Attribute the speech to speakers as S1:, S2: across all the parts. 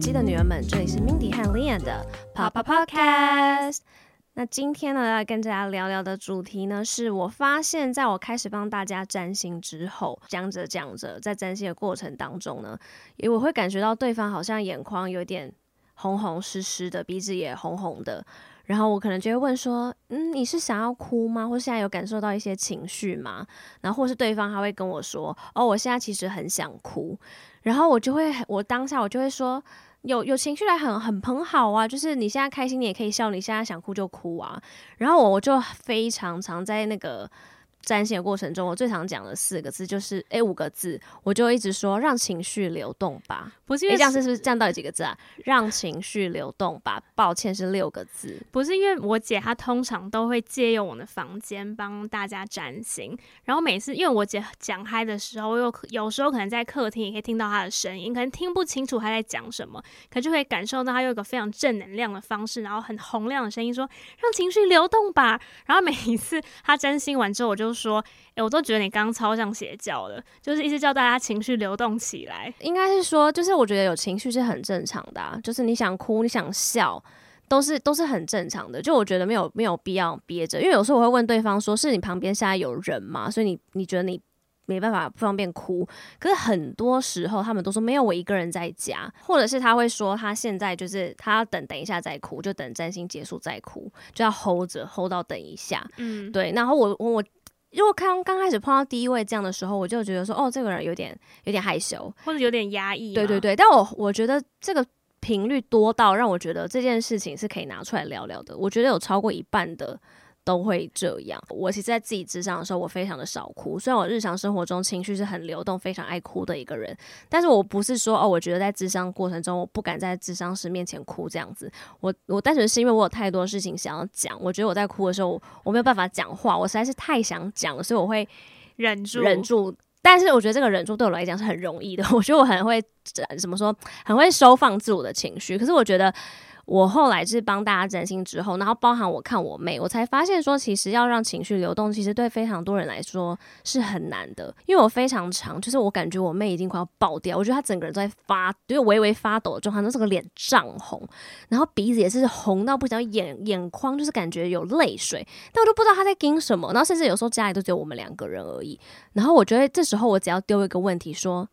S1: 机的女人们，这里是 Mindy 和 Lianne 的 Papa Podcast。那今天呢，要跟大家聊聊的主题呢，是我发现在我开始帮大家占星之后，讲着讲着，在占星的过程当中呢，也我会感觉到对方好像眼眶有点红红湿湿的，鼻子也红红的。然后我可能就会问说，嗯，你是想要哭吗？或现在有感受到一些情绪吗？然后或是对方还会跟我说，哦，我现在其实很想哭。然后我就会，我当下我就会说，有有情绪来很很很好啊，就是你现在开心，你也可以笑，你现在想哭就哭啊。然后我我就非常常在那个。占星的过程中，我最常讲的四个字就是，哎，五个字，我就一直说让情绪流动吧。不是因为这样是是不是这样到底几个字啊？让情绪流动吧。抱歉，是六个字。
S2: 不是因为我姐她通常都会借用我的房间帮大家占星，然后每次因为我姐讲嗨的时候，我有有时候可能在客厅也可以听到她的声音，可能听不清楚她在讲什么，可就会感受到她用一个非常正能量的方式，然后很洪亮的声音说让情绪流动吧。然后每一次她占星完之后，我就。说，哎、欸，我都觉得你刚刚超像邪教的，就是一直叫大家情绪流动起来。
S1: 应该是说，就是我觉得有情绪是很正常的，啊，就是你想哭，你想笑，都是都是很正常的。就我觉得没有没有必要憋着，因为有时候我会问对方说，是你旁边现在有人吗？所以你你觉得你没办法不方便哭？可是很多时候他们都说没有，我一个人在家，或者是他会说他现在就是他要等等一下再哭，就等占星结束再哭，就要 hold 着 hold 到等一下。嗯，对。然后我我。如果刚刚开始碰到第一位这样的时候，我就觉得说，哦，这个人有点有点害羞，
S2: 或者有点压抑。
S1: 对对对，但我我觉得这个频率多到让我觉得这件事情是可以拿出来聊聊的。我觉得有超过一半的。都会这样。我其实，在自己智商的时候，我非常的少哭。虽然我日常生活中情绪是很流动、非常爱哭的一个人，但是我不是说哦，我觉得在智商过程中，我不敢在智商师面前哭这样子。我我单纯是因为我有太多事情想要讲，我觉得我在哭的时候，我没有办法讲话，我实在是太想讲了，所以我会忍住忍住。但是我觉得这个忍住对我来讲是很容易的。我觉得我很会怎么说，很会收放自我的情绪。可是我觉得。我后来是帮大家占星之后，然后包含我看我妹，我才发现说，其实要让情绪流动，其实对非常多人来说是很难的。因为我非常长，就是我感觉我妹已经快要爆掉，我觉得她整个人都在发，就是微微发抖的状态，那这个脸涨红，然后鼻子也是红到不行，眼眼眶就是感觉有泪水，但我都不知道她在惊什么。然后甚至有时候家里都只有我们两个人而已，然后我觉得这时候我只要丢一个问题说。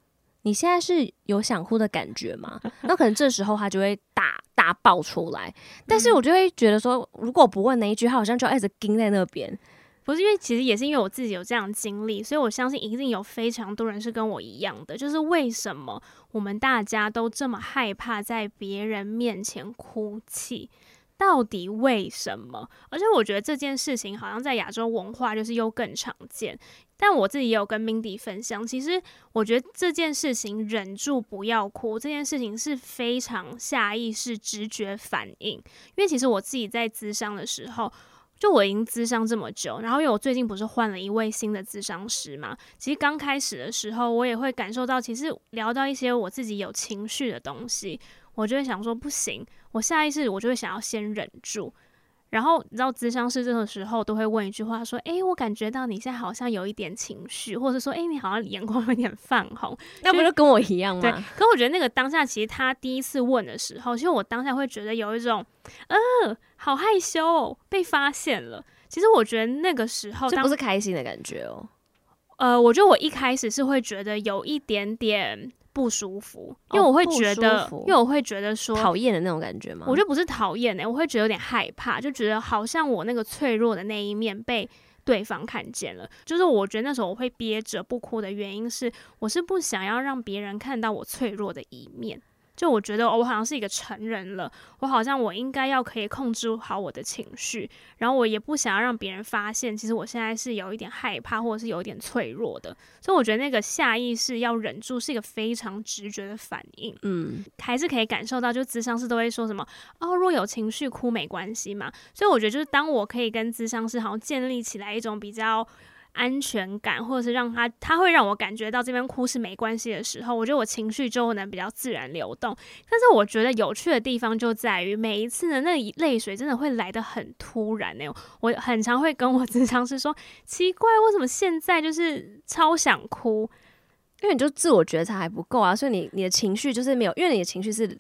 S1: 你现在是有想哭的感觉吗？那可能这时候他就会大大爆出来。但是我就会觉得说，如果不问那一句，他好像就一直盯在那边。
S2: 不是因为，其实也是因为我自己有这样的经历，所以我相信一定有非常多人是跟我一样的。就是为什么我们大家都这么害怕在别人面前哭泣？到底为什么？而且我觉得这件事情好像在亚洲文化就是又更常见。但我自己也有跟 Mindy 分享，其实我觉得这件事情忍住不要哭，这件事情是非常下意识、直觉反应。因为其实我自己在咨商的时候，就我已经咨商这么久，然后因为我最近不是换了一位新的咨商师嘛，其实刚开始的时候，我也会感受到，其实聊到一些我自己有情绪的东西。我就会想说不行，我下意识我就会想要先忍住，然后你知道咨商师这个时候都会问一句话说：“诶，我感觉到你现在好像有一点情绪，或者说诶，你好像眼眶有点泛红，
S1: 那不就跟我一样吗？”
S2: 对。可我觉得那个当下，其实他第一次问的时候，其实我当下会觉得有一种，呃，好害羞哦，被发现了。其实我觉得那个时候，
S1: 这不是开心的感觉哦。
S2: 呃，我觉得我一开始是会觉得有一点点。不舒服，因为我会觉得，哦、因为我会觉得说
S1: 讨厌的那种感觉吗？
S2: 我觉得不是讨厌的，我会觉得有点害怕，就觉得好像我那个脆弱的那一面被对方看见了。就是我觉得那时候我会憋着不哭的原因是，我是不想要让别人看到我脆弱的一面。就我觉得，我好像是一个成人了，我好像我应该要可以控制好我的情绪，然后我也不想要让别人发现，其实我现在是有一点害怕，或者是有一点脆弱的。所以我觉得那个下意识要忍住是一个非常直觉的反应，嗯，还是可以感受到，就咨商师都会说什么哦，若有情绪哭没关系嘛。所以我觉得，就是当我可以跟咨商师好像建立起来一种比较。安全感，或者是让他，他会让我感觉到这边哭是没关系的时候，我觉得我情绪就能比较自然流动。但是我觉得有趣的地方就在于每一次的那泪水真的会来得很突然呢。我很常会跟我咨商师说，奇怪，为什么现在就是超想哭？
S1: 因为你就自我觉察还不够啊，所以你你的情绪就是没有，因为你的情绪是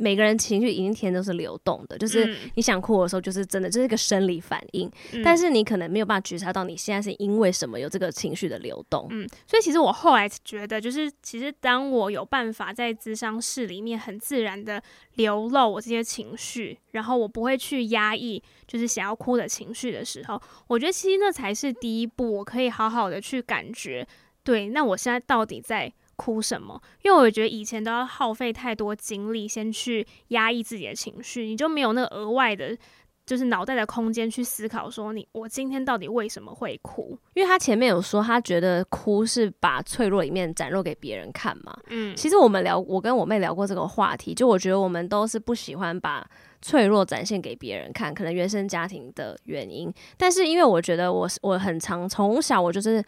S1: 每个人情绪一定天都是流动的，就是你想哭的时候，就是真的，这、就是一个生理反应。嗯、但是你可能没有办法觉察到你现在是因为什么有这个情绪的流动。
S2: 嗯，所以其实我后来觉得，就是其实当我有办法在咨商室里面很自然的流露我这些情绪，然后我不会去压抑，就是想要哭的情绪的时候，我觉得其实那才是第一步，我可以好好的去感觉，对，那我现在到底在。哭什么？因为我觉得以前都要耗费太多精力，先去压抑自己的情绪，你就没有那个额外的，就是脑袋的空间去思考说你我今天到底为什么会哭？
S1: 因为他前面有说，他觉得哭是把脆弱一面展露给别人看嘛。
S2: 嗯，
S1: 其实我们聊，我跟我妹聊过这个话题，就我觉得我们都是不喜欢把脆弱展现给别人看，可能原生家庭的原因。但是因为我觉得我我很常从小我就是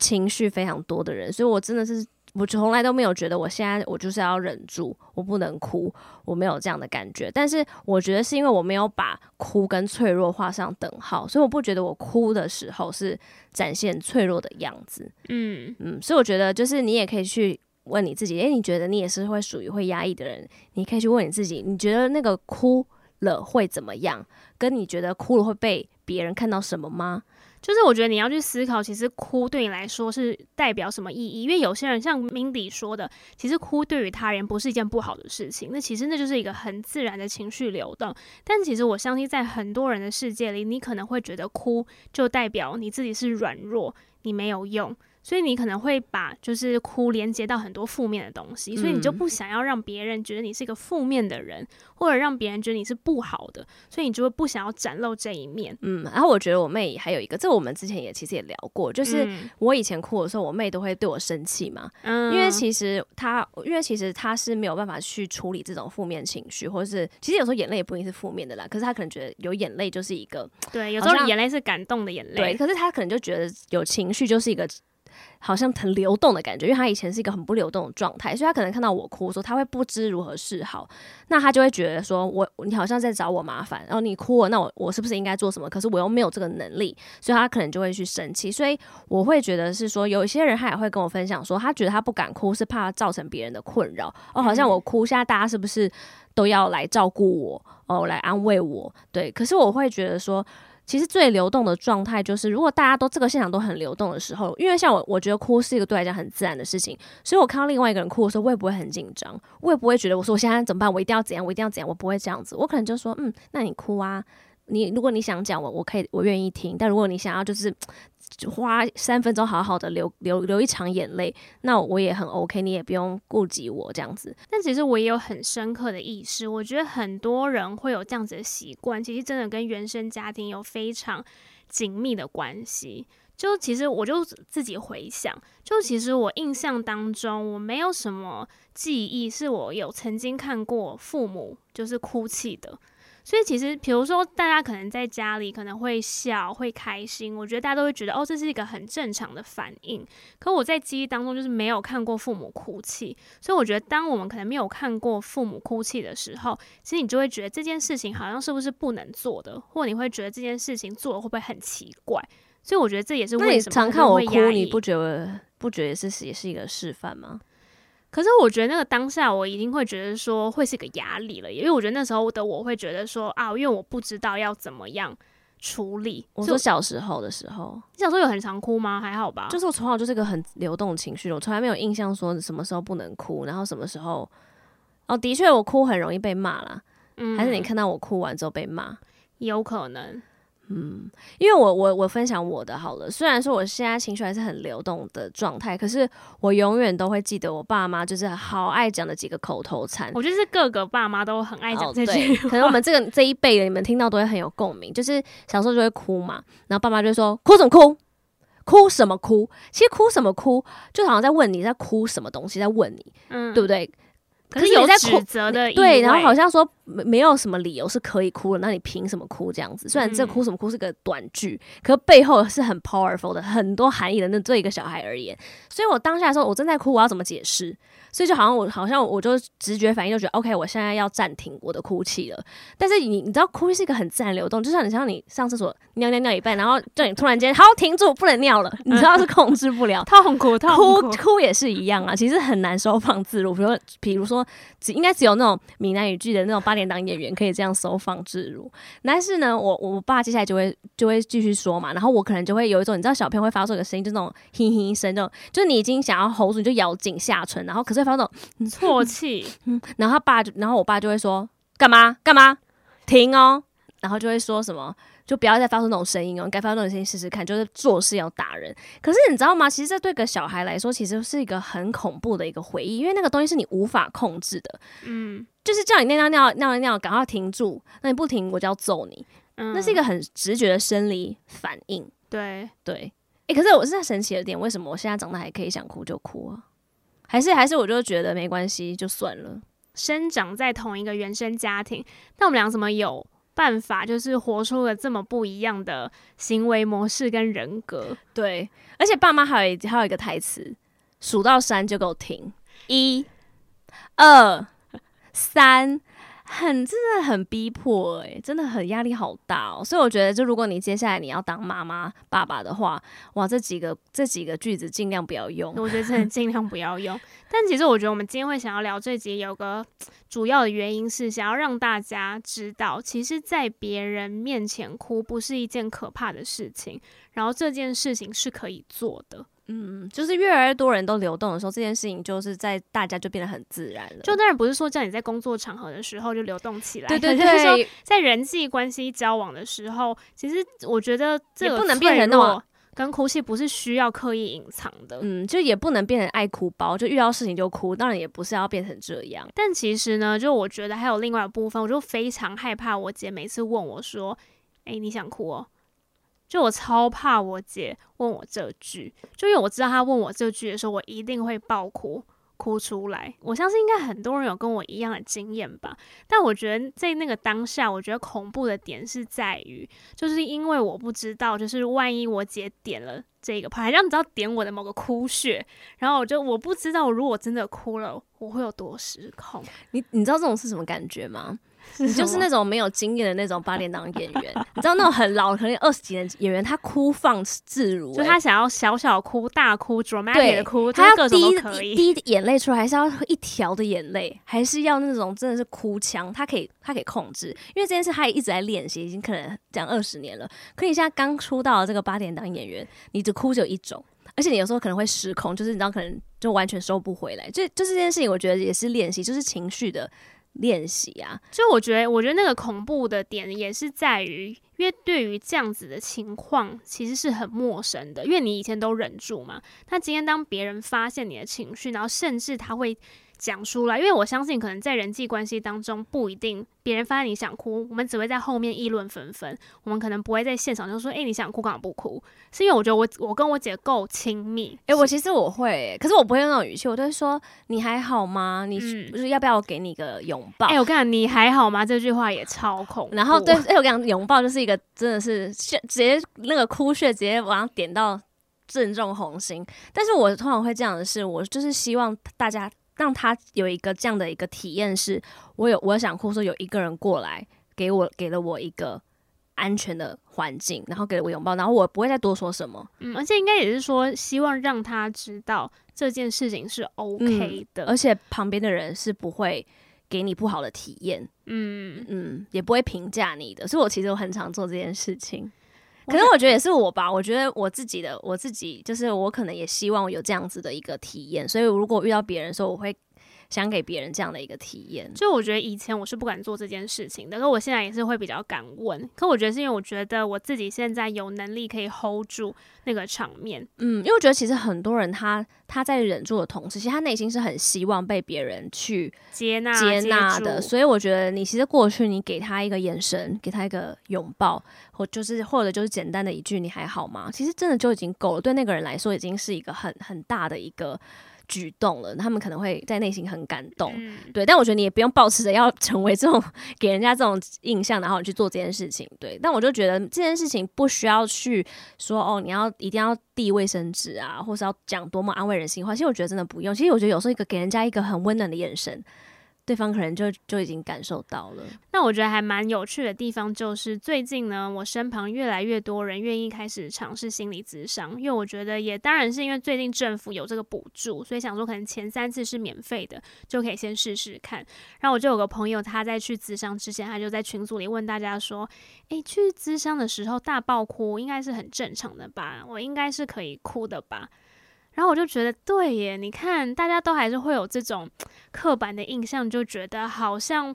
S1: 情绪非常多的人，所以我真的是。我从来都没有觉得我现在我就是要忍住，我不能哭，我没有这样的感觉。但是我觉得是因为我没有把哭跟脆弱画上等号，所以我不觉得我哭的时候是展现脆弱的样子。
S2: 嗯
S1: 嗯，所以我觉得就是你也可以去问你自己，诶，你觉得你也是会属于会压抑的人？你可以去问你自己，你觉得那个哭了会怎么样？跟你觉得哭了会被别人看到什么吗？
S2: 就是我觉得你要去思考，其实哭对你来说是代表什么意义？因为有些人像 Mindy 说的，其实哭对于他人不是一件不好的事情。那其实那就是一个很自然的情绪流动。但其实我相信，在很多人的世界里，你可能会觉得哭就代表你自己是软弱，你没有用。所以你可能会把就是哭连接到很多负面的东西，所以你就不想要让别人觉得你是一个负面的人，或者让别人觉得你是不好的，所以你就会不想要展露这一面。
S1: 嗯，然后我觉得我妹还有一个，这我们之前也其实也聊过，就是我以前哭的时候，我妹都会对我生气嘛，嗯，因为其实她，因为其实她是没有办法去处理这种负面情绪，或者是其实有时候眼泪也不一定是负面的啦，可是她可能觉得有眼泪就是一个，
S2: 对，有时候眼泪是感动的眼泪，
S1: 对，可是她可能就觉得有情绪就是一个。好像很流动的感觉，因为他以前是一个很不流动的状态，所以他可能看到我哭的时候，他会不知如何是好。那他就会觉得说我，你好像在找我麻烦，然后你哭了，那我我是不是应该做什么？可是我又没有这个能力，所以他可能就会去生气。所以我会觉得是说，有一些人他也会跟我分享说，他觉得他不敢哭是怕造成别人的困扰。哦，好像我哭，现在大家是不是都要来照顾我？哦，来安慰我？对，可是我会觉得说。其实最流动的状态就是，如果大家都这个现场都很流动的时候，因为像我，我觉得哭是一个对来讲很自然的事情，所以我看到另外一个人哭的时候，我也不会很紧张，我也不会觉得我说我现在怎么办，我一定要怎样，我一定要怎样，我不会这样子，我可能就说，嗯，那你哭啊，你如果你想讲我，我可以，我愿意听，但如果你想要就是。花三分钟好好的流流流一场眼泪，那我也很 OK，你也不用顾及我这样子。
S2: 但其实我也有很深刻的意识，我觉得很多人会有这样子的习惯，其实真的跟原生家庭有非常紧密的关系。就其实我就自己回想，就其实我印象当中，我没有什么记忆是我有曾经看过父母就是哭泣的。所以其实，比如说，大家可能在家里可能会笑、会开心，我觉得大家都会觉得，哦，这是一个很正常的反应。可我在记忆当中就是没有看过父母哭泣，所以我觉得，当我们可能没有看过父母哭泣的时候，其实你就会觉得这件事情好像是不是不能做的，或你会觉得这件事情做了会不会很奇怪？所以我觉得这也是为什么
S1: 常看我哭，你不觉得不觉得是也是一个示范吗？
S2: 可是我觉得那个当下，我一定会觉得说会是个压力了，因为我觉得那时候的我会觉得说啊，因为我不知道要怎么样处理。
S1: 我说小时候的时候，
S2: 你小时候有很常哭吗？还好吧。
S1: 就是我从小就是个很流动的情绪，我从来没有印象说什么时候不能哭，然后什么时候哦，的确我哭很容易被骂啦。嗯，还是你看到我哭完之后被骂？
S2: 有可能。
S1: 嗯，因为我我我分享我的好了，虽然说我现在情绪还是很流动的状态，可是我永远都会记得我爸妈就是好爱讲的几个口头禅。
S2: 我觉得是各个爸妈都很爱讲这句话。
S1: 可能我们这个这一辈的你们听到都会很有共鸣，就是小时候就会哭嘛，然后爸妈就说哭什么哭，哭什么哭，其实哭什么哭，就好像在问你在哭什么东西，在问你，嗯，对不对？
S2: 可是有在指责的，
S1: 对，然后好像说没没有什么理由是可以哭的，那你凭什么哭这样子？虽然这哭什么哭是个短句，嗯、可背后是很 powerful 的，很多含义的。那对一个小孩而言，所以我当下的时候，我正在哭，我要怎么解释？所以就好像我好像我就直觉反应就觉得，OK，我现在要暂停我的哭泣了。但是你你知道，哭泣是一个很自然流动，就像你像你上厕所尿尿尿一半，然后叫你突然间好停住，不能尿了，你知道是控制不了，
S2: 痛苦痛苦，
S1: 哭哭也是一样啊，其实很难收放自如。比如说，比如说，只应该只有那种闽南语剧的那种八点档演员可以这样收放自如。但是呢，我我爸接下来就会就会继续说嘛，然后我可能就会有一种，你知道，小朋友会发出一个声音，就那种哼哼声，就就是你已经想要吼住，你就咬紧下唇，然后可是会发出那种
S2: 啜泣，
S1: 嗯，然后他爸就，然后我爸就会说干嘛干嘛，停哦，然后就会说什么。就不要再发出那种声音哦，你该发出那种声音试试看，就是做事要打人。可是你知道吗？其实这对个小孩来说，其实是一个很恐怖的一个回忆，因为那个东西是你无法控制的。嗯，就是叫你尿尿尿尿尿，赶快停住，那你不停，我就要揍你。嗯，那是一个很直觉的生理反应。
S2: 对
S1: 对，诶、欸，可是我是在神奇的点，为什么我现在长大还可以想哭就哭啊？还是还是我就觉得没关系，就算了。
S2: 生长在同一个原生家庭，但我们俩怎么有？办法就是活出了这么不一样的行为模式跟人格，
S1: 对，而且爸妈还有还有一个台词，数到三就给我停，一、二、三。很真的很逼迫诶、真的很压力好大哦、所以我觉得，就如果你接下来你要当妈妈、爸爸的话，哇，这几个这几个句子尽量不要用。
S2: 我觉得真的尽量不要用。但其实我觉得我们今天会想要聊这集，有个主要的原因是想要让大家知道，其实，在别人面前哭不是一件可怕的事情，然后这件事情是可以做的。
S1: 嗯，就是越来越多人都流动的时候，这件事情就是在大家就变得很自然了。
S2: 就当然不是说叫你在工作场合的时候就流动起来，
S1: 对对对，
S2: 在人际关系交往的时候，其实我觉得这个
S1: 不能变成那种
S2: 跟哭泣不是需要刻意隐藏的。
S1: 嗯，就也不能变成爱哭包，就遇到事情就哭。当然也不是要变成这样。
S2: 但其实呢，就我觉得还有另外一部分，我就非常害怕我姐每次问我说：“哎，你想哭哦？”就我超怕我姐问我这句，就因为我知道她问我这句的时候，我一定会爆哭，哭出来。我相信应该很多人有跟我一样的经验吧。但我觉得在那个当下，我觉得恐怖的点是在于，就是因为我不知道，就是万一我姐点了这个牌，让你知道点我的某个哭穴，然后我就我不知道，如果真的哭了，我会有多失控。
S1: 你你知道这种是什么感觉吗？你就是那种没有经验的那种八点档演员，你知道那种很老，可能二十几年演员，他哭放自如，
S2: 就他想要小小哭、大哭、dramatic 的哭，他要滴
S1: 滴眼泪出来，还是要一条的眼泪，还是要那种真的是哭腔，他可以他可以控制，因为这件事他也一直在练习，已经可能讲二十年了。可你现在刚出道的这个八点档演员，你只哭只有一种，而且你有时候可能会失控，就是你知道可能就完全收不回来。就就这件事情，我觉得也是练习，就是情绪的。练习啊，
S2: 就我觉得，我觉得那个恐怖的点也是在于，因为对于这样子的情况，其实是很陌生的，因为你以前都忍住嘛。那今天当别人发现你的情绪，然后甚至他会。讲出来，因为我相信，可能在人际关系当中，不一定别人发现你想哭，我们只会在后面议论纷纷，我们可能不会在现场就说：“哎、欸，你想哭干嘛不哭？”是因为我觉得我我跟我姐够亲密。
S1: 哎、欸，我其实我会，可是我不会用那种语气，我都会说：“你还好吗？你不是要不要我给你个拥抱？”哎、
S2: 欸，我跟你讲，你还好吗？这句话也超恐怖。
S1: 然后对，哎、欸，我跟你讲，拥抱就是一个真的是直接那个哭穴直接往上点到正中红心。但是我通常会这样的是，我就是希望大家。让他有一个这样的一个体验，是我有我想哭，说有一个人过来给我给了我一个安全的环境，然后给了我拥抱，然后我不会再多说什么。
S2: 嗯，而且应该也是说，希望让他知道这件事情是 OK 的，
S1: 嗯，而且旁边的人是不会给你不好的体验，嗯嗯，也不会评价你的。所以我其实我很常做这件事情。可是我觉得也是我吧，我觉得我自己的我自己就是我可能也希望有这样子的一个体验，所以如果遇到别人的时候，我会。想给别人这样的一个体验，
S2: 就我觉得以前我是不敢做这件事情的，可我现在也是会比较敢问。可我觉得是因为我觉得我自己现在有能力可以 hold 住那个场面，
S1: 嗯，因为我觉得其实很多人他他在忍住的同时，其实他内心是很希望被别人去
S2: 接纳
S1: 接纳的。所以我觉得你其实过去你给他一个眼神，给他一个拥抱，或就是或者就是简单的一句“你还好吗”，其实真的就已经够了。对那个人来说，已经是一个很很大的一个。举动了，他们可能会在内心很感动，
S2: 嗯、
S1: 对。但我觉得你也不用抱持着要成为这种给人家这种印象，然后你去做这件事情，对。但我就觉得这件事情不需要去说哦，你要一定要递卫生纸啊，或是要讲多么安慰人心话。其实我觉得真的不用。其实我觉得有时候一个给人家一个很温暖的眼神。对方可能就就已经感受到了。
S2: 那我觉得还蛮有趣的地方就是，最近呢，我身旁越来越多人愿意开始尝试心理咨商，因为我觉得也当然是因为最近政府有这个补助，所以想说可能前三次是免费的，就可以先试试看。然后我就有个朋友，他在去咨商之前，他就在群组里问大家说：“诶，去咨商的时候大爆哭，应该是很正常的吧？我应该是可以哭的吧？”然后我就觉得，对耶，你看，大家都还是会有这种刻板的印象，就觉得好像，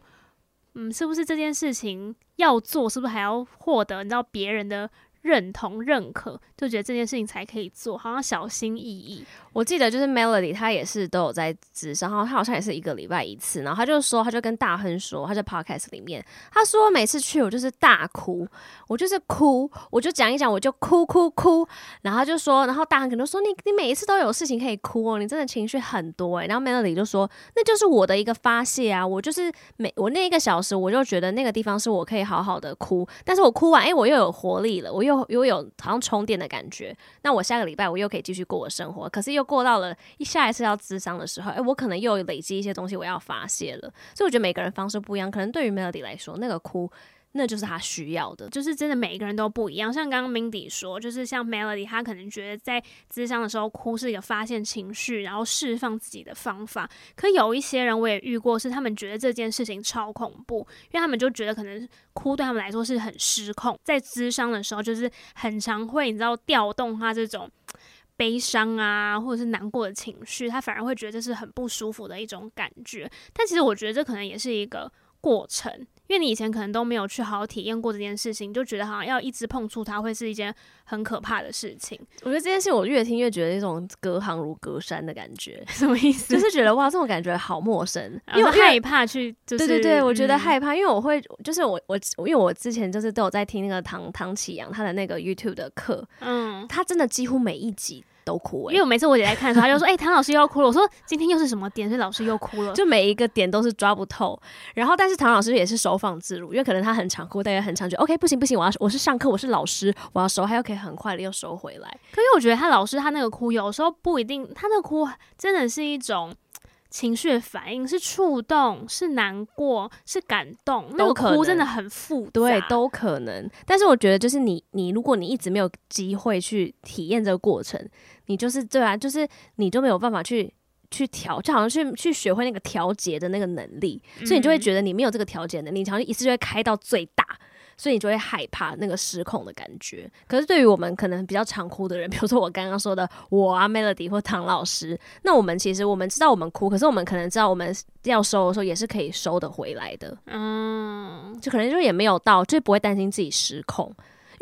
S2: 嗯，是不是这件事情要做，是不是还要获得你知道别人的认同、认可，就觉得这件事情才可以做，好像小心翼翼。
S1: 我记得就是 Melody，他也是都有在咨商，然后他好像也是一个礼拜一次，然后他就说，他就跟大亨说，他在 Podcast 里面，他说每次去我就是大哭，我就是哭，我就讲一讲我就哭哭哭，然后就说，然后大亨可能说你你每一次都有事情可以哭哦，你真的情绪很多诶。然后 Melody 就说那就是我的一个发泄啊，我就是每我那一个小时我就觉得那个地方是我可以好好的哭，但是我哭完诶，我又有活力了，我又又有好像充电的感觉，那我下个礼拜我又可以继续过我生活，可是又。过到了一下一次要智商的时候，哎、我可能又累积一些东西，我要发泄了。所以我觉得每个人方式不一样，可能对于 Melody 来说，那个哭那就是他需要的，就是真的每一个人都不一样。像刚刚 Mindy 说，就是像 Melody，他可能觉得在咨商的时候哭是一个发泄情绪，然后释放自己的方法。可有一些人我也遇过，是他们觉得这件事情超恐怖，因为他们就觉得可能哭对他们来说是很失控，在咨商的时候就是很常会你知道调动他这种。悲伤啊，或者是难过的情绪，他反而会觉得这是很不舒服的一种感觉。但其实我觉得这可能也是一个过程，因为你以前可能都没有去好好体验过这件事情，就觉得好像要一直碰触它会是一件很可怕的事情。我觉得这件事我越听越觉得一种隔行如隔山的感觉，
S2: 什么意思？
S1: 就是觉得哇，这种感觉好陌生，
S2: 因为害怕去，就是。
S1: 对对对，我觉得害怕，嗯、因为我会，就是我我因为我之前就是都有在听那个唐唐启阳他的那个 YouTube 的课，嗯，他真的几乎每一集。都哭、欸，因
S2: 为我每次我姐在看的时候，她就说：“哎、欸，唐老师又要哭了。”我说：“今天又是什么点？所以老师又哭了。”
S1: 就每一个点都是抓不透。然后，但是唐老师也是收放自如，因为可能他很常哭，但也很常觉得 OK，不行不行，我要我是上课，我是老师，我要收，他又可以很快的又收回来。
S2: 可是我觉得他老师他那个哭，有时候不一定，他那个哭真的是一种。情绪反应是触动，是难过，是感动，那个哭真的很复杂，
S1: 对，都可能。但是我觉得，就是你，你如果你一直没有机会去体验这个过程，你就是对啊，就是你都没有办法去去调，就好像去去学会那个调节的那个能力，嗯，所以你就会觉得你没有这个调节能力，你好像一次就会开到最大。所以你就会害怕那个失控的感觉。可是对于我们可能比较常哭的人，比如说我刚刚说的我啊，Melody 或唐老师，那我们其实我们知道我们哭，可是我们可能知道我们要收的时候也是可以收得回来的。嗯，就可能就也没有到，就不会担心自己失控。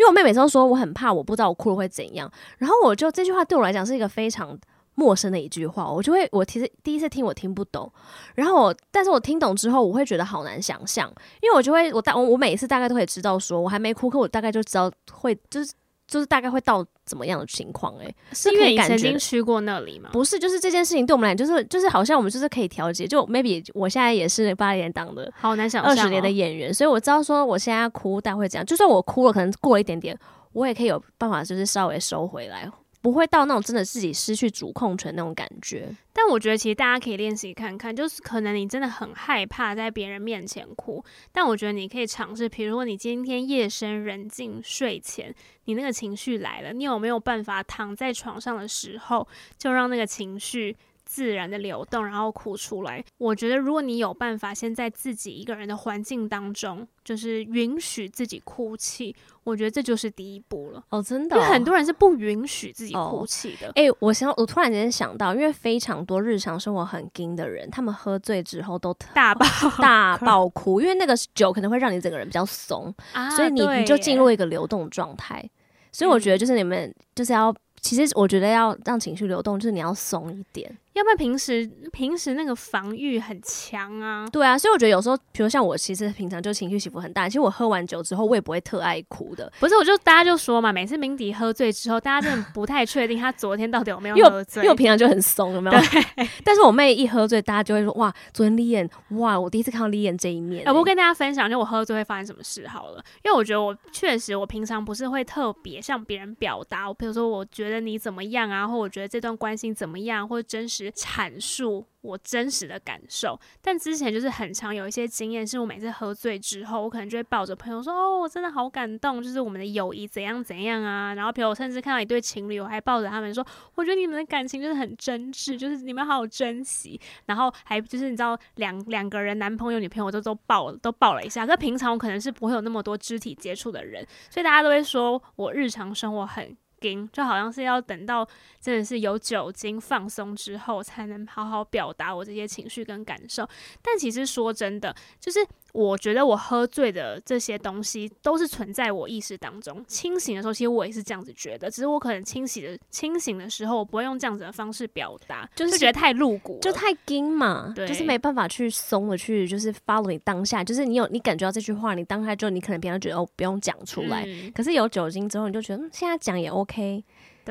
S1: 因为我妹每次都说我很怕，我不知道我哭了会怎样。然后我就这句话对我来讲是一个非常。陌生的一句话，我就会，我其实第一次听我听不懂，然后我，但是我听懂之后，我会觉得好难想象，因为我就会，我大我我每一次大概都会知道，说我还没哭，可我大概就知道会，就是就是大概会到怎么样的情况，诶，
S2: 是因为你曾经去过那里吗？
S1: 不是，就是这件事情对我们来讲，就是就是好像我们就是可以调节，就 maybe 我现在也是八年档的，
S2: 好难想象二
S1: 十年的演员，所以我知道说我现在哭，但会这样，就算我哭了，可能过了一点点，我也可以有办法，就是稍微收回来。不会到那种真的自己失去主控权那种感觉，
S2: 但我觉得其实大家可以练习看看，就是可能你真的很害怕在别人面前哭，但我觉得你可以尝试，比如说你今天夜深人静睡前，你那个情绪来了，你有没有办法躺在床上的时候就让那个情绪自然的流动，然后哭出来。我觉得，如果你有办法先在自己一个人的环境当中，就是允许自己哭泣，我觉得这就是第一步了。
S1: 哦，真的哦？
S2: 因为很多人是不允许自己哭泣的。
S1: 哎、哦欸，我想，我突然间想到，因为非常多日常生活很惊的人，他们喝醉之后都
S2: 大爆
S1: 大爆哭，因为那个酒可能会让你整个人比较怂，啊、所以你你就进入一个流动状态。所以我觉得，就是你们就是要。其实我觉得要让情绪流动，就是你要松一点。
S2: 要不然平时平时那个防御很强啊。
S1: 对啊，所以我觉得有时候，比如像我，其实平常就情绪起伏很大。其实我喝完酒之后，我也不会特爱哭的。
S2: 不是，我就大家就说嘛，每次明迪喝醉之后，大家真的不太确定他昨天到底有没有喝醉，
S1: 因为我平常就很怂，有没有？对。但是我妹一喝醉，大家就会说哇，昨天 Liam，哇，我第一次看到 Liam 这一面、欸。
S2: 我跟大家分享，就我喝醉会发生什么事好了。因为我觉得我确实，我平常不是会特别向别人表达，比如说我觉得你怎么样啊，或我觉得这段关系怎么样，或者真实阐述。我真实的感受，但之前就是很常有一些经验，是我每次喝醉之后，我可能就会抱着朋友说：“哦，我真的好感动，就是我们的友谊怎样怎样啊。”然后，比如我甚至看到一对情侣，我还抱着他们说：“我觉得你们的感情就是很真挚，就是你们好珍惜。”然后还就是你知道，两两个人男朋友女朋友都都抱，都抱了一下。可平常我可能是不会有那么多肢体接触的人，所以大家都会说我日常生活很。就好像是要等到真的是有酒精放松之后，才能好好表达我这些情绪跟感受。但其实说真的，就是。我觉得我喝醉的这些东西都是存在我意识当中。清醒的时候，其实我也是这样子觉得，只是我可能清醒的清醒的时候，我不会用这样子的方式表达，就是觉得太露骨，
S1: 就太硬嘛，对，就是没办法去松的去，就是 follow 你当下，就是你有你感觉到这句话，你当下就你可能平常觉得哦不用讲出来，嗯，可是有酒精之后，你就觉得嗯现在讲也 OK，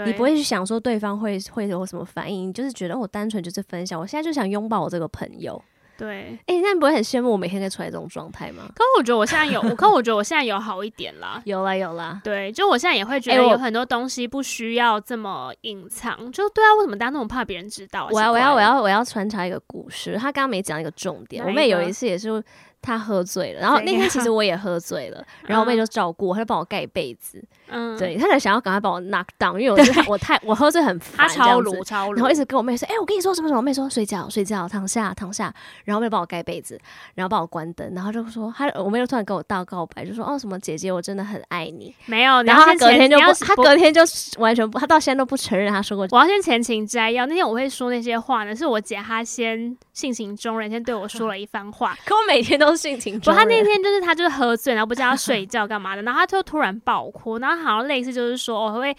S1: 你不会去想说对方会会有什么反应，你就是觉得我单纯就是分享，我现在就想拥抱我这个朋友。
S2: 对，
S1: 哎、欸，那你不会很羡慕我每天可以出来这种状态吗？
S2: 可我觉得我现在有，我可我觉得我现在有好一点啦，
S1: 有啦有啦。对，
S2: 就我现在也会觉得有很多东西不需要这么隐藏、欸。就对啊，为什么大家那么怕别人知道？
S1: 我要我要我要我要穿插一个故事，他刚刚没讲一个重点。我妹有一次也是。他喝醉了，然后那天其实我也喝醉了，然后我妹就照顾我，她就帮我盖被子。嗯，对，她就想要赶快把我 knock down，因为我是我太我喝醉很烦，超鲁超鲁，然后一直跟我妹说：“哎、欸，我跟你说什么什么？”我妹说：“睡觉睡觉，躺下躺下。”然后我妹帮我盖被子，然后帮我关灯，然后就说：“他我妹就突然跟我道告白，就说：‘哦，什么姐姐，我真的很爱你。’
S2: 没有，
S1: 然后他隔天就不，她隔天就完全不，她到现在都不承认他说过。
S2: 我要先前情摘要，那天我会说那些话呢，是我姐她先性情中人，先对我说了一番话。
S1: 可我每天都是性情中人。
S2: 那天就是他，就是喝醉，然后不叫他睡觉干嘛的，然后他就突然爆哭，然后好像类似就是说我会。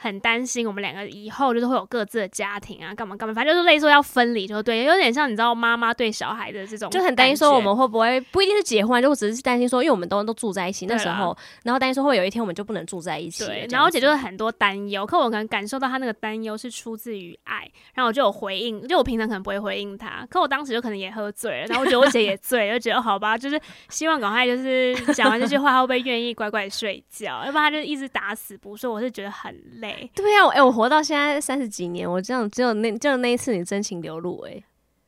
S2: 很担心我们两个以后就是会有各自的家庭啊，干嘛干嘛，反正就是类似说要分离，就对，有点像你知道妈妈对小孩的这种，
S1: 就很担心说我们会不会不一定是结婚，就只是担心说，因为我们都都住在一起那时候，然后担心说会有一天我们就不能住在一起。对，
S2: 然后我姐就是很多担忧，可我可能感受到她那个担忧是出自于爱，然后我就有回应，就我平常可能不会回应她，可我当时就可能也喝醉了，然后我觉得我姐也醉了，就觉得好吧，就是希望赶快就是讲完这句话，会不会愿意乖乖睡觉，要不然她就一直打死不睡，我是觉得很累。
S1: 对呀，哎我。我活到现在三十几年，我这样只有那就那一次你真情流露哎、欸，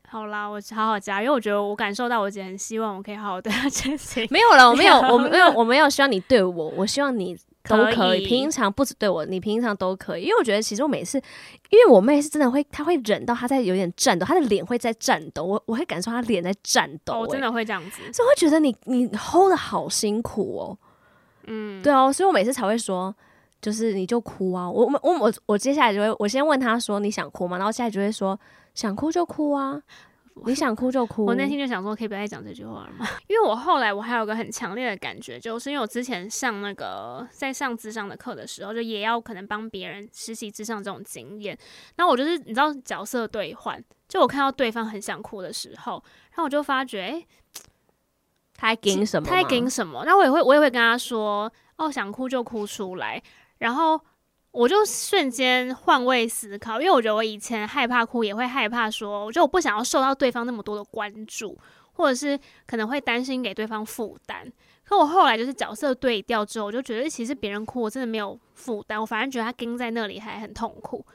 S2: 好啦，我好好加，因为我觉得我感受到我姐很希望我可以好好对她真情。
S1: 没有了，我没有，我没有，我没有希望你对我，我希望你都可以，可以平常不止对我，你平常都可以。因为我觉得其实我每次，因为我妹是真的会，她会忍到她在有点颤抖，她的脸会在颤抖，我我会感受她脸在颤抖、欸，我、
S2: 哦、真的会这样子，
S1: 所以我会觉得你你 hold 的好辛苦哦，嗯，对哦，所以我每次才会说。就是你就哭啊！我我我我接下来就会，我先问他说你想哭吗？然后下来就会说想哭就哭啊，你想哭就哭。
S2: 我内心就想说，可以不要再讲这句话了吗？因为我后来我还有个很强烈的感觉，就是因为我之前上那个在上智商的课的时候，就也要可能帮别人实习智商这种经验。然后我就是你知道角色兑换，就我看到对方很想哭的时候，然后我就发觉，哎，
S1: 他还给什么？
S2: 他还给什么？那我也会我也会跟他说，哦，想哭就哭出来。然后我就瞬间换位思考，因为我觉得我以前害怕哭，也会害怕说，我觉得我不想要受到对方那么多的关注，或者是可能会担心给对方负担。可我后来就是角色对调之后，我就觉得其实别人哭我真的没有负担，我反而觉得他跟在那里还很痛苦。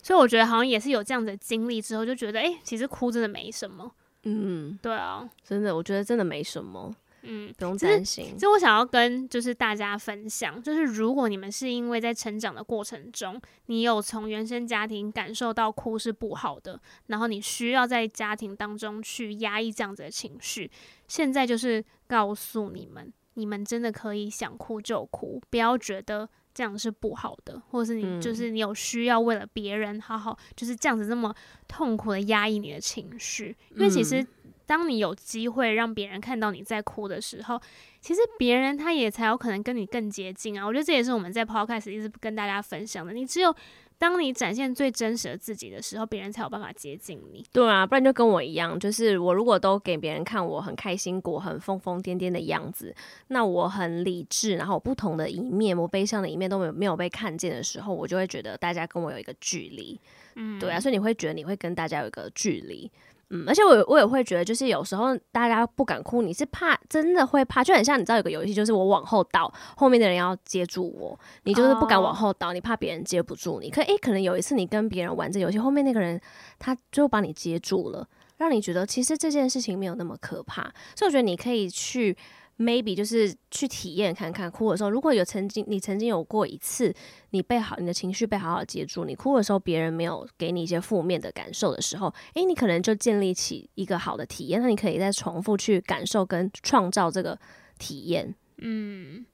S2: 所以我觉得好像也是有这样的经历之后，就觉得诶，其实哭真的没什么。嗯，对啊，
S1: 真的，我觉得真的没什么。嗯，不用担心。
S2: 其实我想要跟就是大家分享，就是如果你们是因为在成长的过程中，你有从原生家庭感受到哭是不好的，然后你需要在家庭当中去压抑这样子的情绪，现在就是告诉你们，你们真的可以想哭就哭，不要觉得这样是不好的，或者是你就是你有需要为了别人好好就是这样子这么痛苦的压抑你的情绪，因为其实。当你有机会让别人看到你在哭的时候，其实别人他也才有可能跟你更接近啊。我觉得这也是我们在 Podcast 一直跟大家分享的。你只有当你展现最真实的自己的时候，别人才有办法接近你。
S1: 对啊，不然就跟我一样，就是我如果都给别人看我很开心过、很疯疯癫癫的样子，那我很理智，然后不同的一面，我悲伤的一面都没有没有被看见的时候，我就会觉得大家跟我有一个距离。嗯，对啊，所以你会觉得你会跟大家有一个距离。嗯，而且我我也会觉得，就是有时候大家不敢哭，你是怕真的会怕，就很像你知道有个游戏，就是我往后倒，后面的人要接住我，你就是不敢往后倒，你怕别人接不住你。可诶、欸，可能有一次你跟别人玩这游戏，后面那个人他就把你接住了，让你觉得其实这件事情没有那么可怕。所以我觉得你可以去。Maybe 就是去体验看看哭的时候，如果有曾经你曾经有过一次，你被好你的情绪被好好接住，你哭的时候别人没有给你一些负面的感受的时候，诶，你可能就建立起一个好的体验，那你可以再重复去感受跟创造这个体验。
S2: 嗯，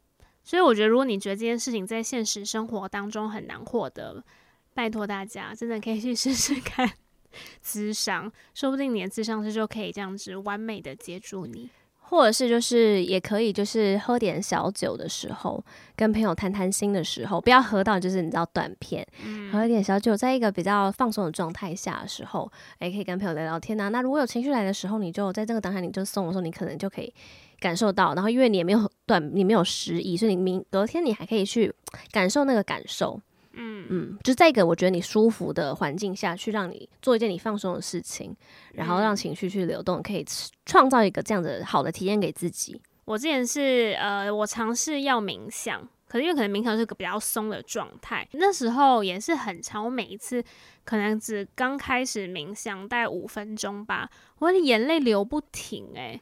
S2: 所以我觉得如果你觉得这件事情在现实生活当中很难获得，拜托大家真的可以去试试看 智商，说不定你的智商师就可以这样子完美的接住你。
S1: 或者是就是也可以，就是喝点小酒的时候，跟朋友谈谈心的时候，不要喝到就是你知道断片，嗯、喝一点小酒，在一个比较放松的状态下的时候，也可以跟朋友聊聊天呐、啊。那如果有情绪来的时候，你就在这个当下你就松的时候，你可能就可以感受到。然后因为你也没有断，你没有失忆，所以你明隔天你还可以去感受那个感受。嗯嗯，就在一个我觉得你舒服的环境下去，让你做一件你放松的事情，然后让情绪去流动，可以创造一个这样的好的体验给自己。
S2: 我之前是呃，我尝试要冥想，可是因为可能冥想是个比较松的状态，那时候也是很长。我每一次可能只刚开始冥想大概五分钟吧，我的眼泪流不停诶、欸。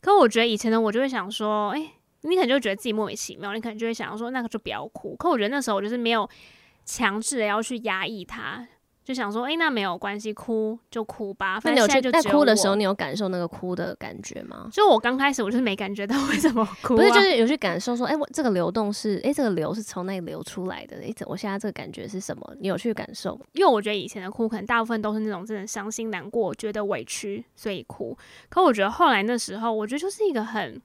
S2: 可我觉得以前的我就会想说，哎、欸。你可能就觉得自己莫名其妙，你可能就会想要说那个就不要哭。可我觉得那时候我就是没有强制的要去压抑它，就想说，哎、欸，那没有关系，哭就哭吧。反正现在就
S1: 在哭的时候，你有感受那个哭的感觉吗？
S2: 就我刚开始我就是没感觉到为什么 哭、啊，
S1: 不是就是有去感受说，哎、欸，我这个流动是，哎、欸，这个流是从那里流出来的，哎、欸，我现在这个感觉是什么？你有去感受？
S2: 因为我觉得以前的哭可能大部分都是那种真的伤心难过，觉得委屈所以哭。可我觉得后来那时候，我觉得就是一个很。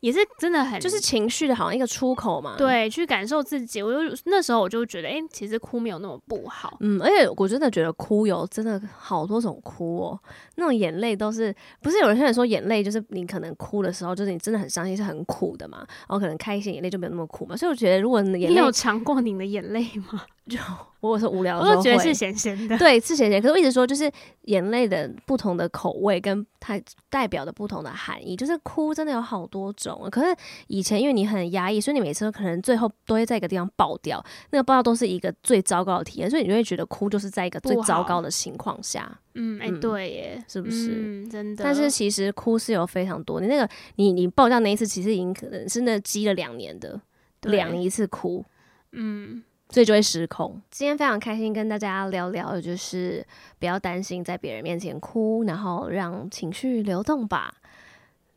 S2: 也是真的很，
S1: 就是情绪的好像一个出口嘛。
S2: 对，去感受自己。我就那时候我就觉得，哎、欸，其实哭没有那么不好。
S1: 嗯，而且我真的觉得哭有真的好多种哭哦。那种眼泪都是不是有些人说眼泪就是你可能哭的时候，就是你真的很伤心是很苦的嘛。然后可能开心眼泪就没有那么苦嘛。所以我觉得，如果你，眼泪
S2: 你有尝过你的眼泪吗？
S1: 就如果说无聊的时候，
S2: 我觉得是咸咸的。
S1: 对，是咸咸。可是我一直说，就是眼泪的不同的口味跟它代表的不同的含义，就是哭真的有好多种。可是以前因为你很压抑，所以你每次都可能最后都会在一个地方爆掉，那个爆掉都是一个最糟糕的体验，所以你就会觉得哭就是在一个最糟糕的情况下。
S2: 嗯，哎、欸，对耶，
S1: 是不是？
S2: 嗯，真的。
S1: 但是其实哭是有非常多，你那个你你爆掉那一次，其实已经可能是那积了两年的，两年一次哭。嗯。所以就会失控。今天非常开心跟大家聊聊，就是不要担心在别人面前哭，然后让情绪流动吧。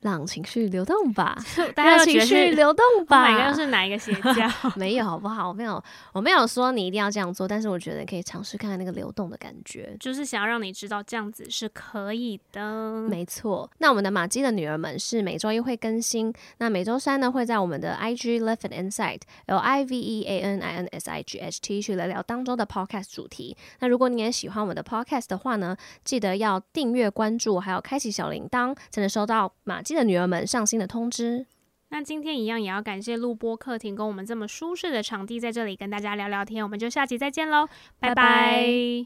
S1: 让情绪流动吧，大家让情绪流动吧。
S2: 哪个是哪一个邪教？
S1: 没有好不好？我没有，我没有说你一定要这样做，但是我觉得可以尝试看看那个流动的感觉，
S2: 就是想要让你知道这样子是可以的。
S1: 没错。那我们的马姬的女儿们是每周一会更新，那每周三呢会在我们的 IG Live and Insight L I V E A N I N S I G H T 去聊聊当周的 Podcast 主题。那如果你也喜欢我们的 Podcast 的话呢，记得要订阅、关注，还有开启小铃铛，才能收到马姬的女儿们上新的通知。
S2: 那今天一样也要感谢录播客提供我们这么舒适的场地，在这里跟大家聊聊天。我们就下期再见喽，拜拜。拜拜。